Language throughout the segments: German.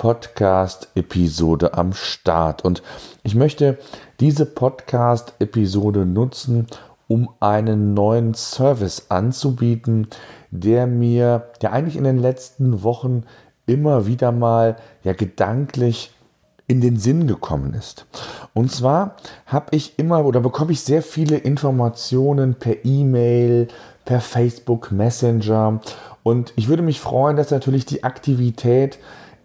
Podcast-Episode am Start. Und ich möchte diese Podcast-Episode nutzen, um einen neuen Service anzubieten, der mir ja eigentlich in den letzten Wochen immer wieder mal ja gedanklich in den Sinn gekommen ist. Und zwar habe ich immer oder bekomme ich sehr viele Informationen per E-Mail, per Facebook Messenger und ich würde mich freuen, dass natürlich die Aktivität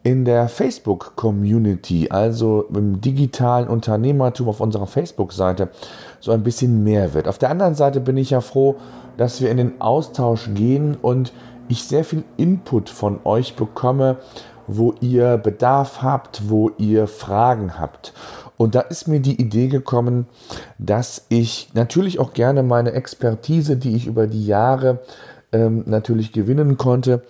in der Facebook-Community, also im digitalen Unternehmertum auf unserer Facebook-Seite, so ein bisschen mehr wird. Auf der anderen Seite bin ich ja froh, dass wir in den Austausch gehen und ich sehr viel Input von euch bekomme, wo ihr Bedarf habt, wo ihr Fragen habt. Und da ist mir die Idee gekommen, dass ich natürlich auch gerne meine Expertise, die ich über die Jahre ähm, natürlich gewinnen konnte,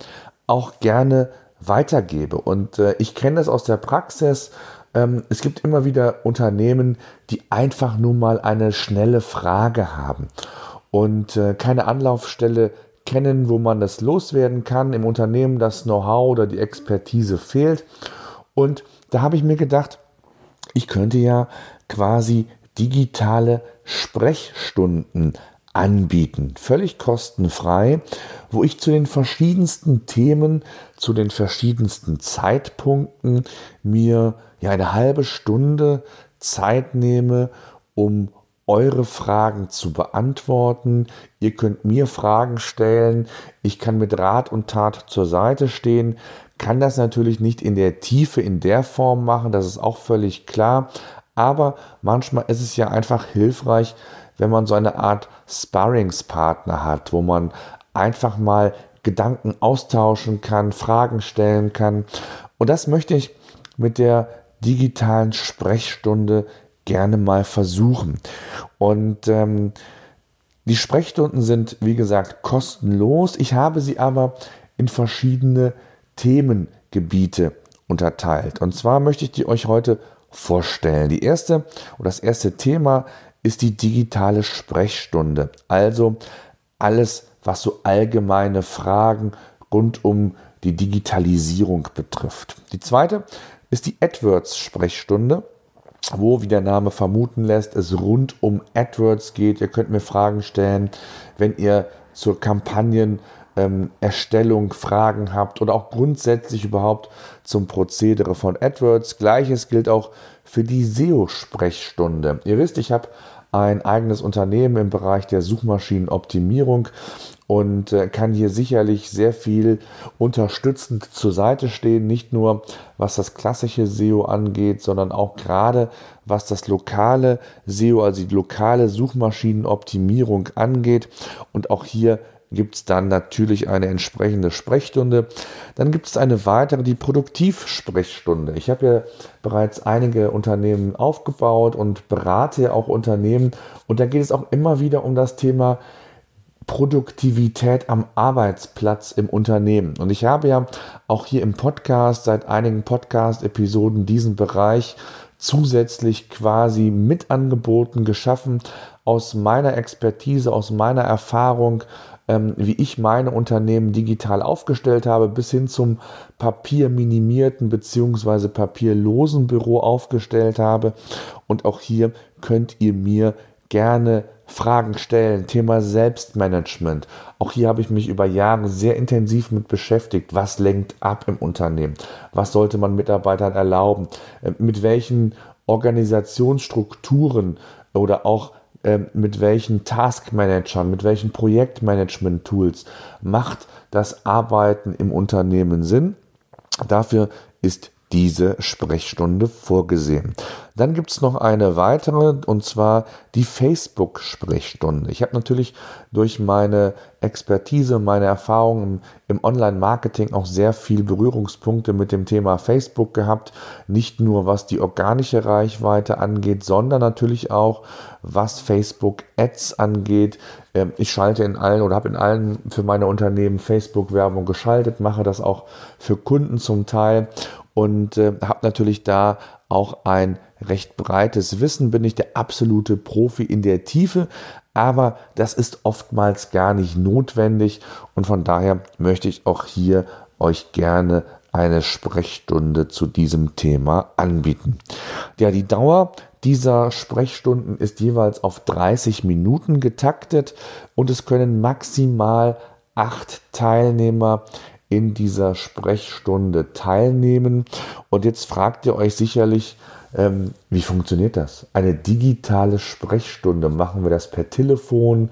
auch gerne weitergebe. Und äh, ich kenne das aus der Praxis. Ähm, es gibt immer wieder Unternehmen, die einfach nur mal eine schnelle Frage haben und äh, keine Anlaufstelle kennen, wo man das loswerden kann. Im Unternehmen das Know-how oder die Expertise fehlt. Und da habe ich mir gedacht, ich könnte ja quasi digitale Sprechstunden anbieten, völlig kostenfrei, wo ich zu den verschiedensten Themen, zu den verschiedensten Zeitpunkten mir ja eine halbe Stunde Zeit nehme, um eure Fragen zu beantworten. Ihr könnt mir Fragen stellen. Ich kann mit Rat und Tat zur Seite stehen. Kann das natürlich nicht in der Tiefe, in der Form machen. Das ist auch völlig klar. Aber manchmal ist es ja einfach hilfreich, wenn man so eine Art Sparringspartner hat, wo man einfach mal Gedanken austauschen kann, Fragen stellen kann. Und das möchte ich mit der digitalen Sprechstunde gerne mal versuchen. Und ähm, die Sprechstunden sind, wie gesagt, kostenlos. Ich habe sie aber in verschiedene Themengebiete unterteilt. Und zwar möchte ich die euch heute vorstellen. Die erste oder das erste Thema ist die digitale Sprechstunde. Also alles, was so allgemeine Fragen rund um die Digitalisierung betrifft. Die zweite ist die AdWords-Sprechstunde, wo, wie der Name vermuten lässt, es rund um AdWords geht. Ihr könnt mir Fragen stellen, wenn ihr zur Kampagnen ähm, Fragen habt oder auch grundsätzlich überhaupt zum Prozedere von AdWords. Gleiches gilt auch für die SEO-Sprechstunde. Ihr wisst, ich habe ein eigenes Unternehmen im Bereich der Suchmaschinenoptimierung und äh, kann hier sicherlich sehr viel unterstützend zur Seite stehen, nicht nur was das klassische SEO angeht, sondern auch gerade was das lokale SEO, also die lokale Suchmaschinenoptimierung angeht. Und auch hier gibt es dann natürlich eine entsprechende Sprechstunde. Dann gibt es eine weitere, die Produktivsprechstunde. Ich habe ja bereits einige Unternehmen aufgebaut und berate auch Unternehmen. Und da geht es auch immer wieder um das Thema Produktivität am Arbeitsplatz im Unternehmen. Und ich habe ja auch hier im Podcast seit einigen Podcast-Episoden diesen Bereich zusätzlich quasi mit angeboten, geschaffen aus meiner Expertise, aus meiner Erfahrung, wie ich meine Unternehmen digital aufgestellt habe, bis hin zum papierminimierten bzw. papierlosen Büro aufgestellt habe. Und auch hier könnt ihr mir gerne Fragen stellen, Thema Selbstmanagement. Auch hier habe ich mich über Jahre sehr intensiv mit beschäftigt. Was lenkt ab im Unternehmen? Was sollte man Mitarbeitern erlauben? Äh, mit welchen Organisationsstrukturen oder auch ähm, mit welchen Taskmanagern, mit welchen Projektmanagement-Tools macht das Arbeiten im Unternehmen Sinn. Dafür ist diese Sprechstunde vorgesehen. Dann gibt es noch eine weitere und zwar die Facebook-Sprechstunde. Ich habe natürlich durch meine Expertise, meine Erfahrungen im Online-Marketing auch sehr viel Berührungspunkte mit dem Thema Facebook gehabt. Nicht nur was die organische Reichweite angeht, sondern natürlich auch was Facebook-Ads angeht. Ähm, ich schalte in allen oder habe in allen für meine Unternehmen Facebook-Werbung geschaltet, mache das auch für Kunden zum Teil und äh, habe natürlich da auch ein recht breites Wissen, bin ich der absolute Profi in der Tiefe, aber das ist oftmals gar nicht notwendig und von daher möchte ich auch hier euch gerne eine Sprechstunde zu diesem Thema anbieten. Ja, die Dauer dieser Sprechstunden ist jeweils auf 30 Minuten getaktet und es können maximal acht Teilnehmer in dieser Sprechstunde teilnehmen. Und jetzt fragt ihr euch sicherlich, ähm, wie funktioniert das? Eine digitale Sprechstunde. Machen wir das per Telefon?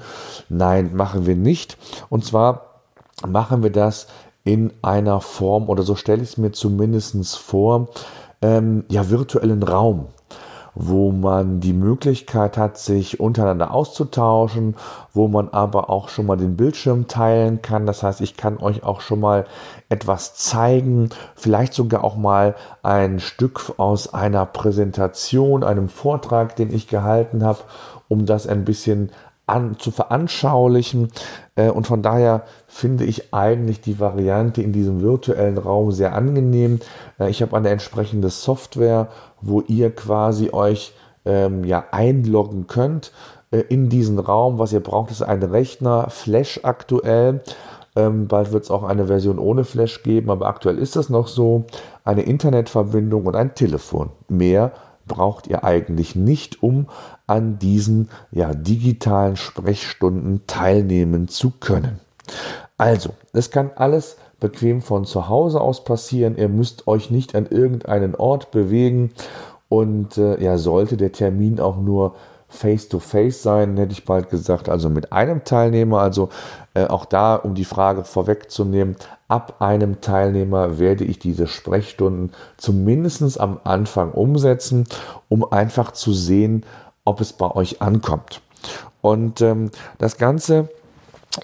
Nein, machen wir nicht. Und zwar machen wir das in einer Form, oder so stelle ich es mir zumindest vor, ähm, ja, virtuellen Raum wo man die Möglichkeit hat, sich untereinander auszutauschen, wo man aber auch schon mal den Bildschirm teilen kann. Das heißt, ich kann euch auch schon mal etwas zeigen, vielleicht sogar auch mal ein Stück aus einer Präsentation, einem Vortrag, den ich gehalten habe, um das ein bisschen an, zu veranschaulichen. Äh, und von daher finde ich eigentlich die Variante in diesem virtuellen Raum sehr angenehm. Äh, ich habe eine entsprechende Software, wo ihr quasi euch ähm, ja, einloggen könnt äh, in diesen Raum. Was ihr braucht, ist ein Rechner, Flash aktuell. Ähm, bald wird es auch eine Version ohne Flash geben, aber aktuell ist das noch so. Eine Internetverbindung und ein Telefon. Mehr braucht ihr eigentlich nicht, um an diesen ja, digitalen Sprechstunden teilnehmen zu können. Also, es kann alles bequem von zu Hause aus passieren. Ihr müsst euch nicht an irgendeinen Ort bewegen und äh, ja, sollte der Termin auch nur face-to-face -face sein, hätte ich bald gesagt, also mit einem Teilnehmer. Also äh, auch da, um die Frage vorwegzunehmen, ab einem Teilnehmer werde ich diese Sprechstunden zumindest am Anfang umsetzen, um einfach zu sehen, ob es bei euch ankommt. Und ähm, das Ganze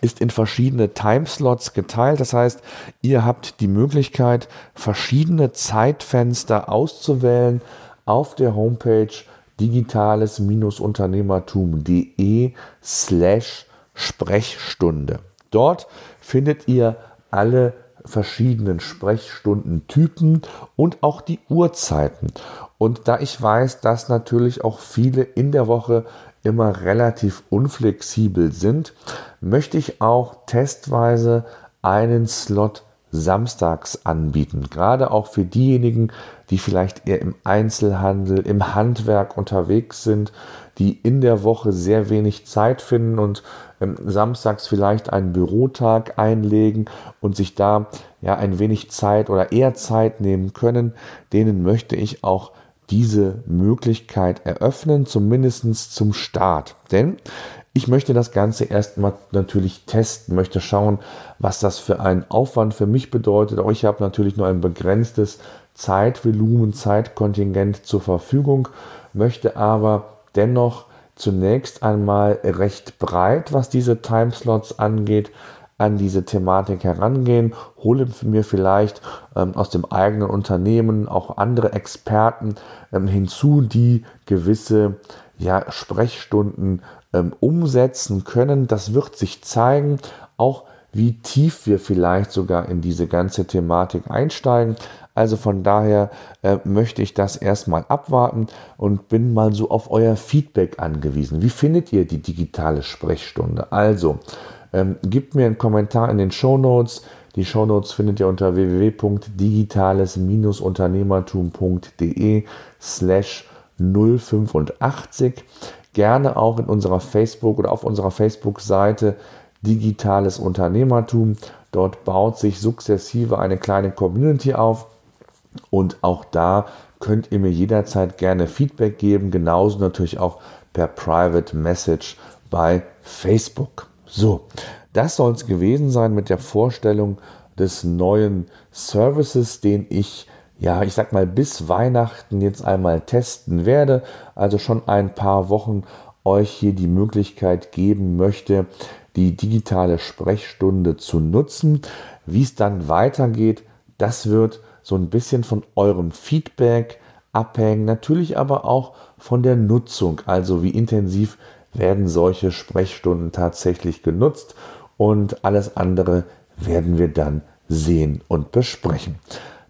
ist in verschiedene Timeslots geteilt. Das heißt, ihr habt die Möglichkeit, verschiedene Zeitfenster auszuwählen auf der Homepage digitales-unternehmertum.de slash Sprechstunde. Dort findet ihr alle verschiedenen Sprechstundentypen und auch die Uhrzeiten. Und da ich weiß, dass natürlich auch viele in der Woche immer relativ unflexibel sind, möchte ich auch testweise einen Slot samstags anbieten. Gerade auch für diejenigen, die vielleicht eher im Einzelhandel, im Handwerk unterwegs sind, die in der Woche sehr wenig Zeit finden und ähm, samstags vielleicht einen Bürotag einlegen und sich da ja ein wenig Zeit oder eher Zeit nehmen können, denen möchte ich auch diese Möglichkeit eröffnen, zumindest zum Start. Denn ich möchte das Ganze erstmal natürlich testen, möchte schauen, was das für einen Aufwand für mich bedeutet. Auch ich habe natürlich nur ein begrenztes Zeitvolumen, Zeitkontingent zur Verfügung, möchte aber dennoch zunächst einmal recht breit, was diese Timeslots angeht, an diese Thematik herangehen, hole mir vielleicht ähm, aus dem eigenen Unternehmen auch andere Experten ähm, hinzu, die gewisse ja, Sprechstunden ähm, umsetzen können. Das wird sich zeigen, auch wie tief wir vielleicht sogar in diese ganze Thematik einsteigen. Also von daher äh, möchte ich das erstmal abwarten und bin mal so auf euer Feedback angewiesen. Wie findet ihr die digitale Sprechstunde? Also, ähm, gebt mir einen Kommentar in den Show Notes. Die Show Notes findet ihr unter www.digitales-unternehmertum.de slash 085. Gerne auch in unserer Facebook oder auf unserer Facebook-Seite Digitales Unternehmertum. Dort baut sich sukzessive eine kleine Community auf und auch da könnt ihr mir jederzeit gerne Feedback geben, genauso natürlich auch per Private Message bei Facebook. So, das soll es gewesen sein mit der Vorstellung des neuen Services, den ich ja, ich sag mal, bis Weihnachten jetzt einmal testen werde. Also schon ein paar Wochen euch hier die Möglichkeit geben möchte, die digitale Sprechstunde zu nutzen. Wie es dann weitergeht, das wird so ein bisschen von eurem Feedback abhängen, natürlich aber auch von der Nutzung, also wie intensiv werden solche Sprechstunden tatsächlich genutzt und alles andere werden wir dann sehen und besprechen.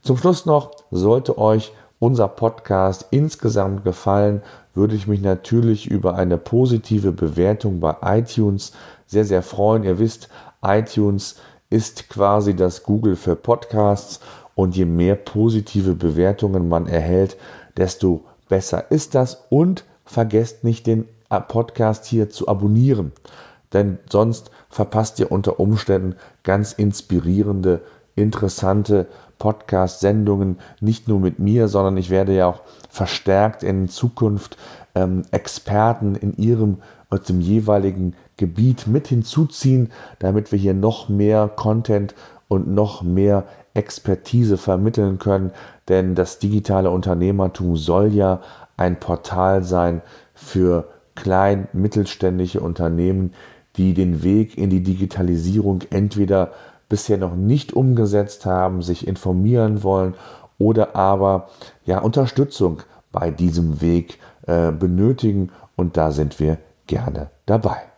Zum Schluss noch, sollte euch unser Podcast insgesamt gefallen, würde ich mich natürlich über eine positive Bewertung bei iTunes sehr, sehr freuen. Ihr wisst, iTunes ist quasi das Google für Podcasts und je mehr positive Bewertungen man erhält, desto besser ist das und vergesst nicht den Podcast hier zu abonnieren, denn sonst verpasst ihr unter Umständen ganz inspirierende, interessante Podcast-Sendungen, nicht nur mit mir, sondern ich werde ja auch verstärkt in Zukunft ähm, Experten in ihrem aus dem jeweiligen Gebiet mit hinzuziehen, damit wir hier noch mehr Content und noch mehr Expertise vermitteln können. Denn das digitale Unternehmertum soll ja ein Portal sein für klein, mittelständische Unternehmen, die den Weg in die Digitalisierung entweder bisher noch nicht umgesetzt haben, sich informieren wollen oder aber ja Unterstützung bei diesem Weg äh, benötigen und da sind wir gerne dabei.